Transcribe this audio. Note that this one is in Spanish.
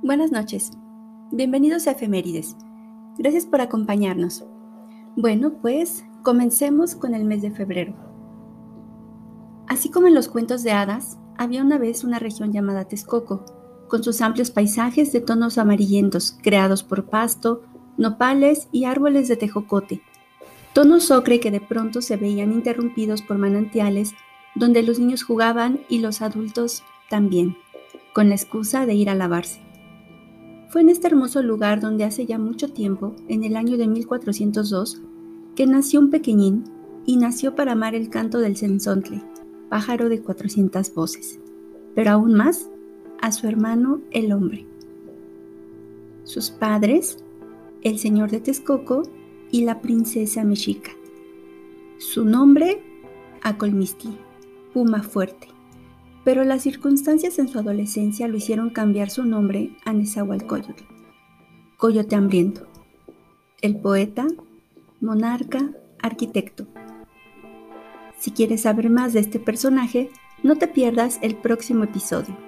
Buenas noches. Bienvenidos a Efemérides. Gracias por acompañarnos. Bueno, pues comencemos con el mes de febrero. Así como en los cuentos de hadas, había una vez una región llamada Texcoco, con sus amplios paisajes de tonos amarillentos creados por pasto, nopales y árboles de tejocote. Tonos ocre que de pronto se veían interrumpidos por manantiales donde los niños jugaban y los adultos también, con la excusa de ir a lavarse. Fue en este hermoso lugar donde hace ya mucho tiempo, en el año de 1402, que nació un pequeñín y nació para amar el canto del cenzontle, pájaro de 400 voces, pero aún más a su hermano el hombre. Sus padres, el señor de Texcoco y la princesa Mexica. Su nombre, Acolmistli, Puma Fuerte pero las circunstancias en su adolescencia lo hicieron cambiar su nombre a Nezahualcóyotl, Coyote Hambriento, el poeta, monarca, arquitecto. Si quieres saber más de este personaje, no te pierdas el próximo episodio.